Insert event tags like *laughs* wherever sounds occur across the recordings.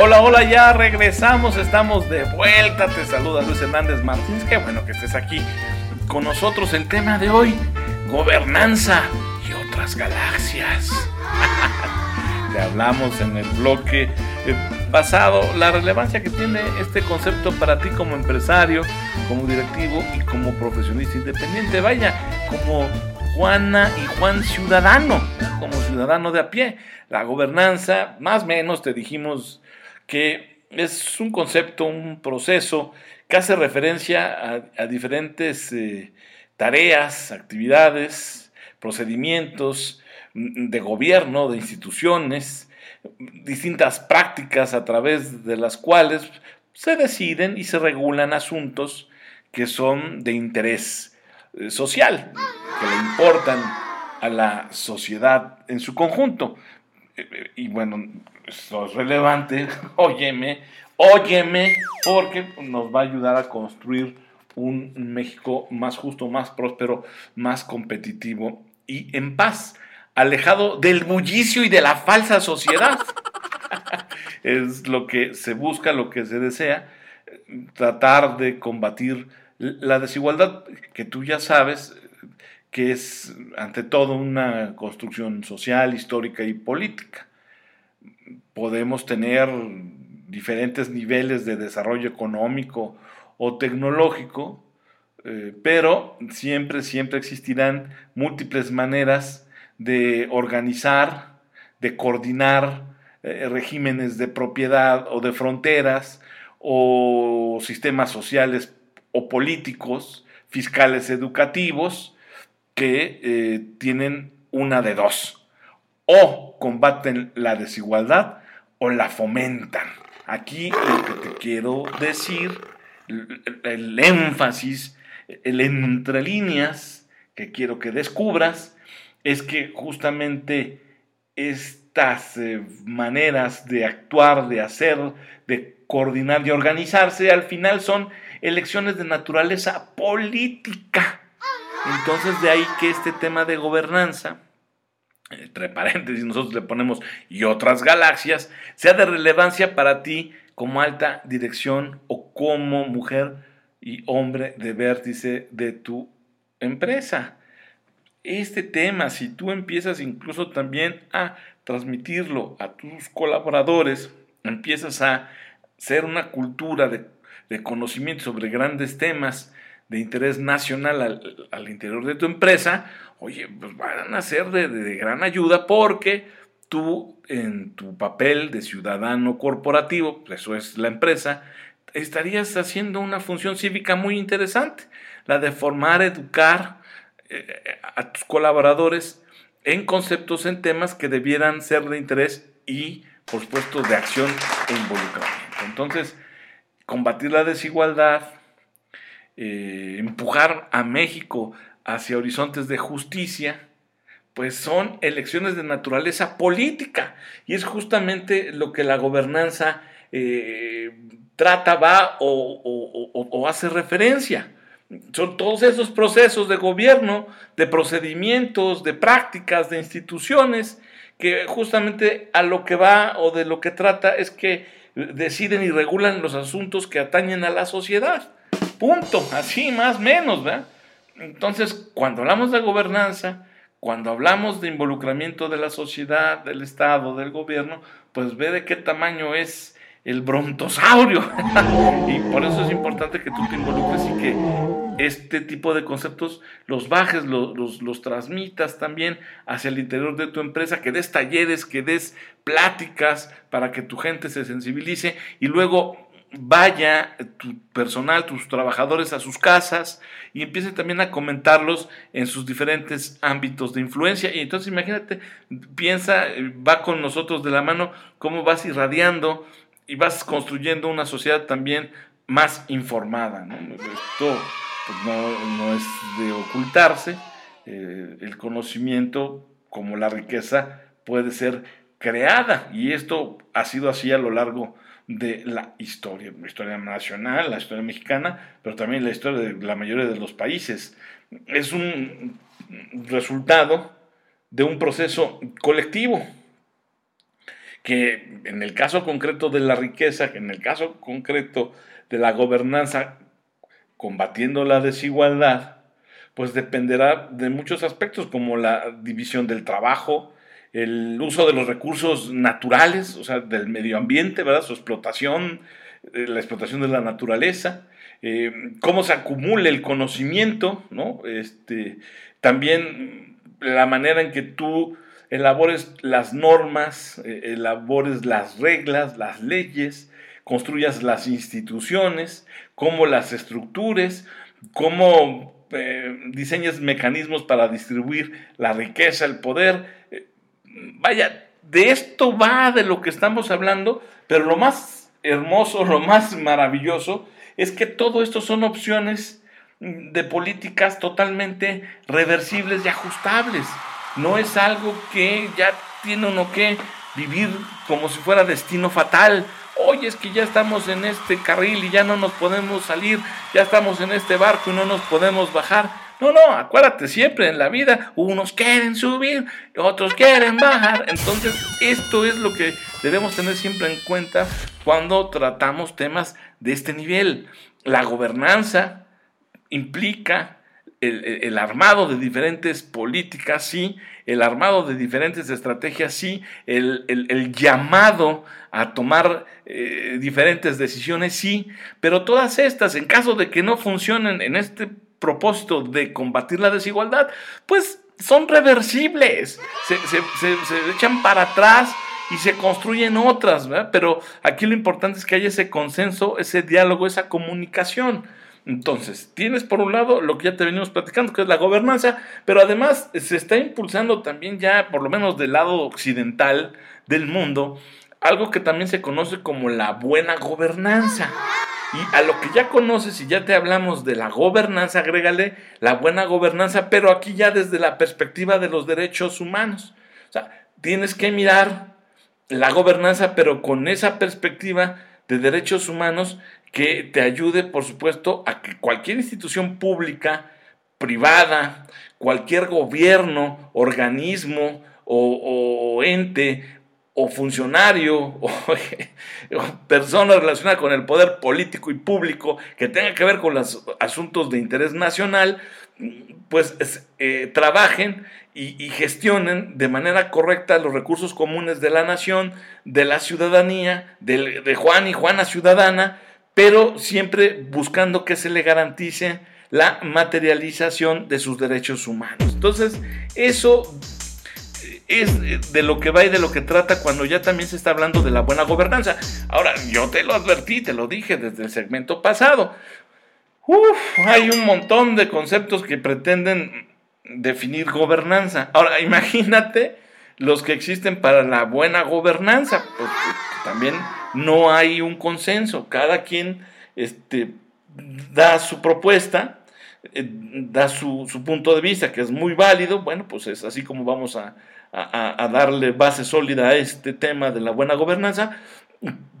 Hola, hola, ya regresamos, estamos de vuelta. Te saluda Luis Hernández Martínez. Qué bueno que estés aquí con nosotros. El tema de hoy, gobernanza y otras galaxias. *laughs* Le hablamos en el bloque eh, pasado la relevancia que tiene este concepto para ti como empresario, como directivo y como profesionista independiente. Vaya, como Juana y Juan ciudadano, como ciudadano de a pie. La gobernanza, más o menos te dijimos que es un concepto, un proceso que hace referencia a, diferentes eh, tareas, actividades, procedimientos mm, de gobierno, de instituciones, distintas prácticas a través de las cuales se deciden y se regulan asuntos que son de interés eh, social, que le importan a la sociedad en su conjunto. Y bueno, eso es relevante, *laughs* óyeme, óyeme, porque nos va a ayudar a construir un México más justo, más próspero, más competitivo y en paz, alejado del bullicio y de la falsa sociedad. *laughs* es lo que se busca, lo que se desea, tratar de combatir la desigualdad, que tú ya sabes que es ante todo una construcción social, histórica y política. Podemos tener diferentes niveles de desarrollo económico o tecnológico, eh, pero siempre, siempre existirán múltiples maneras de organizar, de coordinar eh, regímenes de propiedad o de fronteras o sistemas sociales o políticos, fiscales educativos, que eh, tienen una de dos. O combaten la desigualdad o la fomentan. Aquí lo que te quiero decir, el, énfasis, el entre líneas que quiero que descubras, es que justamente estas eh, maneras de actuar, de hacer, de coordinar, de organizarse, al final son elecciones de naturaleza política. Entonces de ahí que este tema de gobernanza entre paréntesis nosotros le ponemos y otras galaxias, sea de relevancia para ti como alta dirección o como mujer y hombre de vértice de tu empresa. Este tema, si tú empiezas incluso también a transmitirlo a tus colaboradores, empiezas a ser una cultura de, conocimiento sobre grandes temas de interés nacional al, al interior de tu empresa, oye, pues van a ser de, gran ayuda porque tú en tu papel de ciudadano corporativo, pues eso es la empresa, estarías haciendo una función cívica muy interesante, la de formar, educar eh, a tus colaboradores en conceptos, en temas que debieran ser de interés y, por supuesto, de acción e involucramiento. Entonces, combatir la desigualdad, eh, empujar a México hacia horizontes de justicia, pues son elecciones de naturaleza política. Y es justamente lo que la gobernanza eh, trata, va o, hace referencia. Son todos esos procesos de gobierno, de procedimientos, de prácticas, de instituciones, que justamente a lo que va o de lo que trata es que deciden y regulan los asuntos que atañen a la sociedad. Punto, así más menos, ¿verdad? Entonces, cuando hablamos de gobernanza, cuando hablamos de involucramiento de la sociedad, del Estado, del gobierno, pues ve de qué tamaño es el brontosaurio. *laughs* y por eso es importante que tú te involucres y que este tipo de conceptos los bajes, los, los, transmitas también hacia el interior de tu empresa, que des talleres, que des pláticas para que tu gente se sensibilice y luego vaya tu personal, tus trabajadores a sus casas y empiece también a comentarlos en sus diferentes ámbitos de influencia. Y entonces imagínate, piensa, va con nosotros de la mano, cómo vas irradiando y vas construyendo una sociedad también más informada. Esto pues, no, es de ocultarse, eh, el conocimiento como la riqueza puede ser creada y esto ha sido así a lo largo de de la historia, la historia nacional, la historia mexicana, pero también la historia de la mayoría de los países. Es un resultado de un proceso colectivo que en el caso concreto de la riqueza, que en el caso concreto de la gobernanza, combatiendo la desigualdad, pues dependerá de muchos aspectos como la división del trabajo, el uso de los recursos naturales, o sea, del medio ambiente, ¿verdad? Su explotación, eh, la explotación de la naturaleza, eh, cómo se acumula el conocimiento, ¿no? Este, también la manera en que tú elabores las normas, eh, elabores las reglas, las leyes, construyas las instituciones, cómo las estructures, cómo diseñes mecanismos para distribuir la riqueza, el poder, vaya, de esto va de lo que estamos hablando, pero lo más hermoso, *laughs* lo más maravilloso es que todo esto son opciones de políticas totalmente reversibles y ajustables. No es algo que ya tiene uno que vivir como si fuera destino fatal. Oye, es que ya estamos en este carril y ya no nos podemos salir, ya estamos en este barco y no nos podemos bajar. No, no, acuérdate, siempre en la vida unos quieren subir, otros quieren bajar. Entonces, esto es lo que debemos tener siempre en cuenta cuando tratamos temas de este nivel. La gobernanza implica el, armado de diferentes políticas, sí, el armado de diferentes estrategias, sí, el, llamado a tomar eh, diferentes decisiones, sí, pero todas estas, en caso de que no funcionen en este propósito de combatir la desigualdad, pues son reversibles, se, echan para atrás y se construyen otras, ¿verdad? Pero aquí lo importante es que haya ese consenso, ese diálogo, esa comunicación. Entonces, tienes por un lado lo que ya te venimos platicando, que es la gobernanza, pero además se está impulsando también ya, por lo menos del lado occidental del mundo, algo que también se conoce como la buena gobernanza. Y a lo que ya conoces y ya te hablamos de la gobernanza, agrégale la buena gobernanza, pero aquí ya desde la perspectiva de los derechos humanos. O sea, tienes que mirar la gobernanza, pero con esa perspectiva de derechos humanos que te ayude, por supuesto, a que cualquier institución pública, privada, cualquier gobierno, organismo o, o ente o funcionario *laughs* o, persona relacionada con el poder político y público que tenga que ver con los asuntos de interés nacional, pues eh, trabajen y, gestionen de manera correcta los recursos comunes de la nación, de la ciudadanía, de, de Juan y Juana ciudadana, pero siempre buscando que se le garantice la materialización de sus derechos humanos. Entonces, eso es de lo que va y de lo que trata cuando ya también se está hablando de la buena gobernanza. Ahora, yo te lo advertí, te lo dije desde el segmento pasado. Uf, hay un montón de conceptos que pretenden definir gobernanza. Ahora, *laughs* imagínate los que existen para la buena gobernanza, porque también no hay un consenso. Cada quien este, da su propuesta, eh, da su, su punto de vista, que es muy válido. Bueno, pues es así como vamos a, a, darle base sólida a este tema de la buena gobernanza,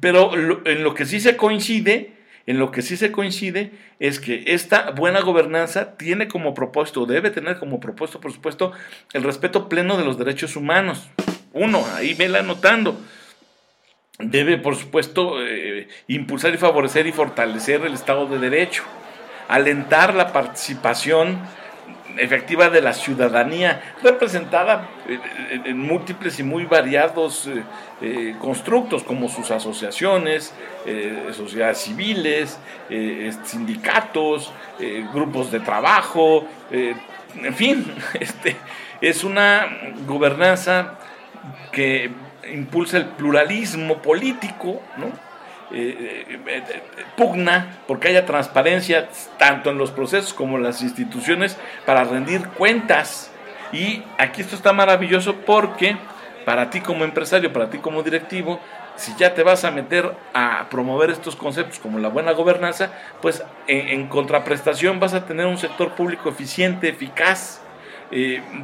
pero en lo que sí se coincide, en lo que sí se coincide es que esta buena gobernanza tiene como propósito, debe tener como propósito, por supuesto, el respeto pleno de los derechos humanos. Uno, ahí vela anotando. Debe, por supuesto, eh, impulsar y favorecer y fortalecer el Estado de Derecho, alentar la participación efectiva de la ciudadanía, representada en múltiples y muy variados eh, eh, constructos, como sus asociaciones, eh, sociedades civiles, sindicatos, grupos de trabajo, en fin, *laughs* este, es una gobernanza que impulsa el pluralismo político, ¿no? Eh, eh, eh, pugna porque haya transparencia tanto en los procesos como en las instituciones para rendir cuentas. Y aquí esto está maravilloso porque para ti como empresario, para ti como directivo, si ya te vas a meter a promover estos conceptos como la buena gobernanza, pues en, contraprestación vas a tener un sector público eficiente, eficaz.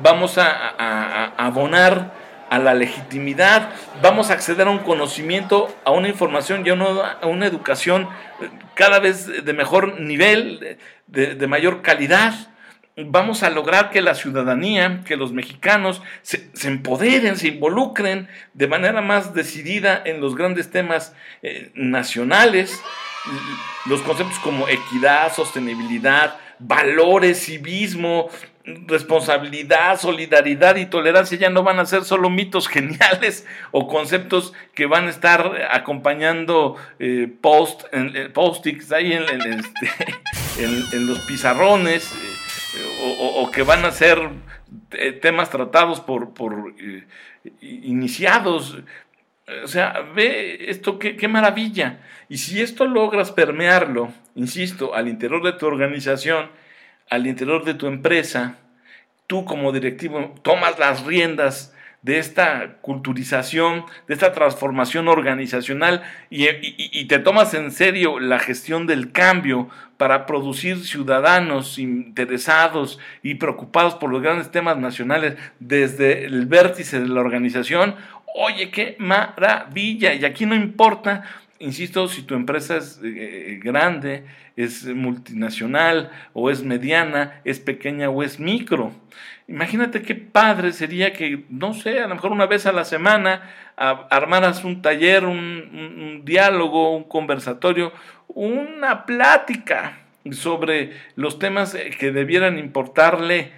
vamos a abonar a la legitimidad, vamos a acceder a un conocimiento, a una información y a una, educación cada vez de mejor nivel, de, mayor calidad. vamos a lograr que la ciudadanía, que los mexicanos se, empoderen, se involucren de manera más decidida en los grandes temas eh, nacionales, los conceptos como equidad, sostenibilidad, valores, civismo, responsabilidad, solidaridad y tolerancia ya no van a ser solo mitos *laughs* geniales o conceptos que van a estar acompañando eh, post, en, post-its ahí en, este, *laughs* los pizarrones eh, o, que van a ser eh, temas tratados por, por iniciados. O sea, ve esto, qué, qué maravilla. Y si esto logras permearlo, insisto, al interior de tu organización, al interior de tu empresa, tú como directivo tomas las riendas de esta culturización, de esta transformación organizacional y, te tomas en serio la gestión del cambio para producir ciudadanos interesados y preocupados por los grandes temas nacionales desde el vértice de la organización, oye, qué maravilla. Y aquí no importa insisto, si tu empresa es eh, eh, grande, es multinacional o es mediana, es pequeña o es micro. Imagínate qué padre sería que, no sé, a lo mejor una vez a la semana armaras un taller, un diálogo, un conversatorio, una plática sobre los temas eh, que debieran importarle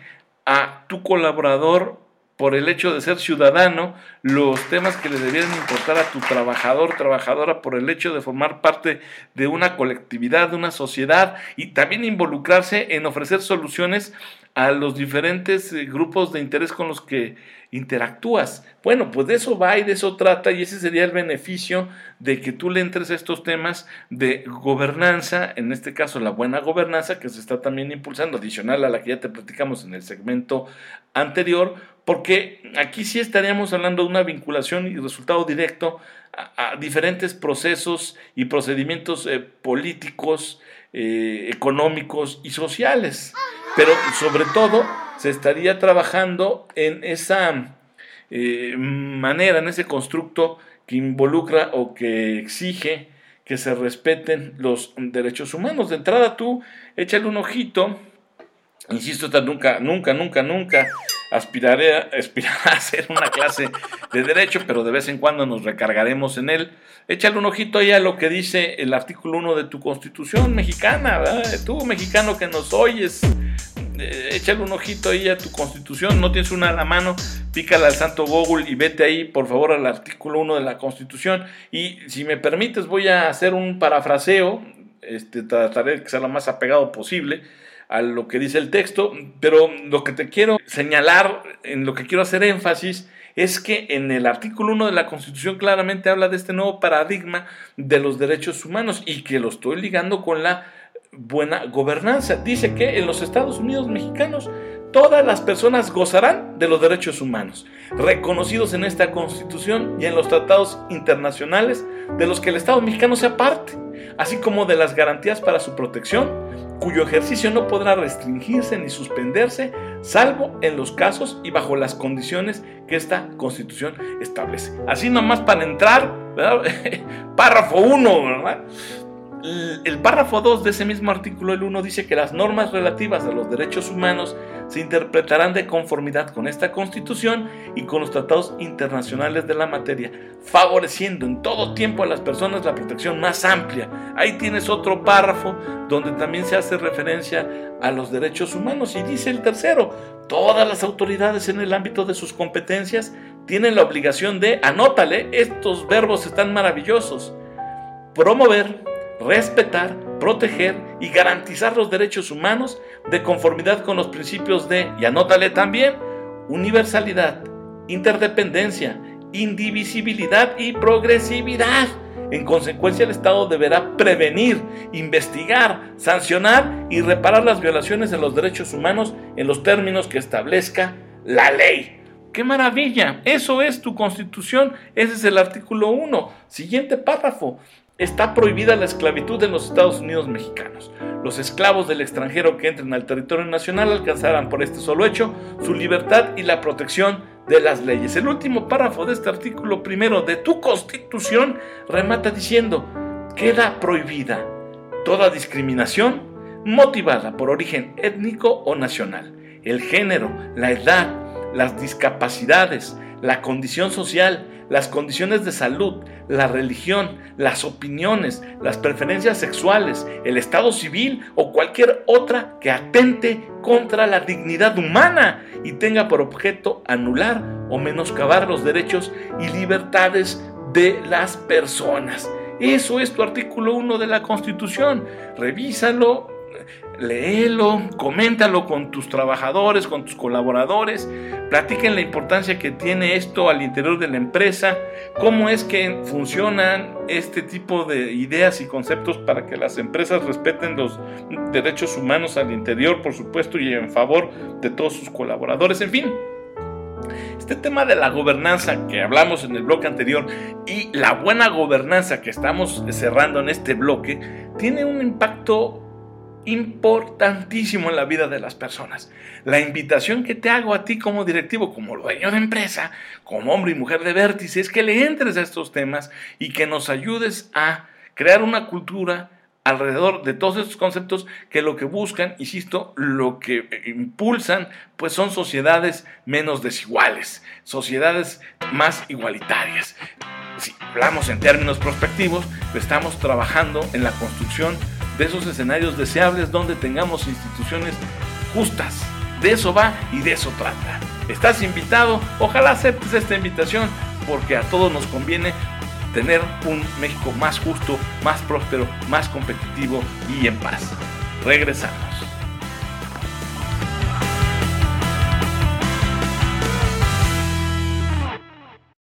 a tu colaborador por el hecho de ser ciudadano, los temas que le debieran importar a tu trabajador, trabajadora, por el hecho de formar parte de una colectividad, de una sociedad y también involucrarse en ofrecer soluciones a los diferentes eh, grupos de interés con los que interactúas. Bueno, pues de eso va y de eso trata y ese sería el beneficio de que tú le entres a estos temas de gobernanza, en este caso la buena gobernanza que se está también impulsando, adicional a la que ya te platicamos en el segmento anterior, porque aquí sí estaríamos hablando de una vinculación y resultado directo a, diferentes procesos y procedimientos eh, políticos, eh, económicos y sociales. Pero sobre todo se estaría trabajando en esa eh, manera, en ese constructo que involucra o que exige que se respeten los derechos humanos. De entrada tú échale un ojito, insisto, nunca, nunca, nunca, nunca aspiraré a, a hacer una clase de derecho, pero de vez en cuando nos recargaremos en él. Échale un ojito ahí a lo que dice el artículo 1 de tu constitución mexicana, tú mexicano que nos oyes, eh, échale un ojito ahí a tu constitución, no tienes una a la mano, pícala al santo Google y vete ahí por favor al artículo 1 de la constitución y si me permites voy a hacer un parafraseo, este, trataré de que sea lo más apegado posible a lo que dice el texto, pero lo que te quiero señalar, en lo que quiero hacer énfasis, es que en el artículo 1 de la Constitución claramente habla de este nuevo paradigma de los derechos humanos y que lo estoy ligando con la buena gobernanza. Dice que en los Estados Unidos mexicanos todas las personas gozarán de los derechos humanos, reconocidos en esta Constitución y en los tratados internacionales de los que el Estado mexicano sea parte, así como de las garantías para su protección, cuyo ejercicio no podrá restringirse ni suspenderse, salvo en los casos y bajo las condiciones que esta Constitución establece. Así nomás para entrar, *laughs* párrafo 1, ¿verdad? El párrafo 2 de ese mismo artículo, el 1, dice que las normas relativas a los derechos humanos se interpretarán de conformidad con esta Constitución y con los tratados internacionales de la materia, favoreciendo en todo tiempo a las personas la protección más amplia. Ahí tienes otro párrafo donde también se hace referencia a los derechos humanos y dice el tercero, todas las autoridades en el ámbito de sus competencias tienen la obligación de, anótale, estos verbos están maravillosos, promover, respetar, proteger y garantizar los derechos humanos de conformidad con los principios de, y anótale también, universalidad, interdependencia, indivisibilidad y progresividad. En consecuencia, el Estado deberá prevenir, investigar, sancionar y reparar las violaciones de los derechos humanos en los términos que establezca la ley. ¡Qué maravilla! Eso es tu constitución. Ese es el artículo 1. Siguiente párrafo. Está prohibida la esclavitud en los Estados Unidos mexicanos. Los esclavos del extranjero que entren al territorio nacional alcanzarán por este solo hecho su libertad y la protección de las leyes. El último párrafo de este artículo primero de tu constitución remata diciendo, queda prohibida toda discriminación, motivada por origen étnico o nacional, el género, la edad, las discapacidades, la condición social, las condiciones de salud, la religión, las opiniones, las preferencias sexuales, el estado civil o cualquier otra que atente contra la dignidad humana y tenga por objeto anular o menoscabar los derechos y libertades de las personas. Eso es tu artículo 1 de la Constitución. Revísalo, léelo, coméntalo con tus trabajadores, con tus colaboradores, platiquen la importancia que tiene esto al interior de la empresa, cómo es que funcionan este tipo de ideas y conceptos para que las empresas respeten los derechos humanos al interior, por supuesto, y en favor de todos sus colaboradores, en fin. Este tema de la gobernanza que hablamos en el bloque anterior y la buena gobernanza que estamos cerrando en este bloque tiene un impacto importantísimo en la vida de las personas. La invitación que te hago a ti como directivo, como dueño de empresa, como hombre y mujer de vértice, es que le entres a estos temas y que nos ayudes a crear una cultura alrededor de todos estos conceptos que lo que buscan, insisto, lo que impulsan, pues son sociedades menos desiguales, sociedades más igualitarias. Si hablamos en términos prospectivos, estamos trabajando en la construcción de esos escenarios deseables donde tengamos instituciones justas. De eso va y de eso trata. Estás invitado, ojalá aceptes esta invitación porque a todos nos conviene tener un México más justo, más próspero, más competitivo y en paz. Regresamos.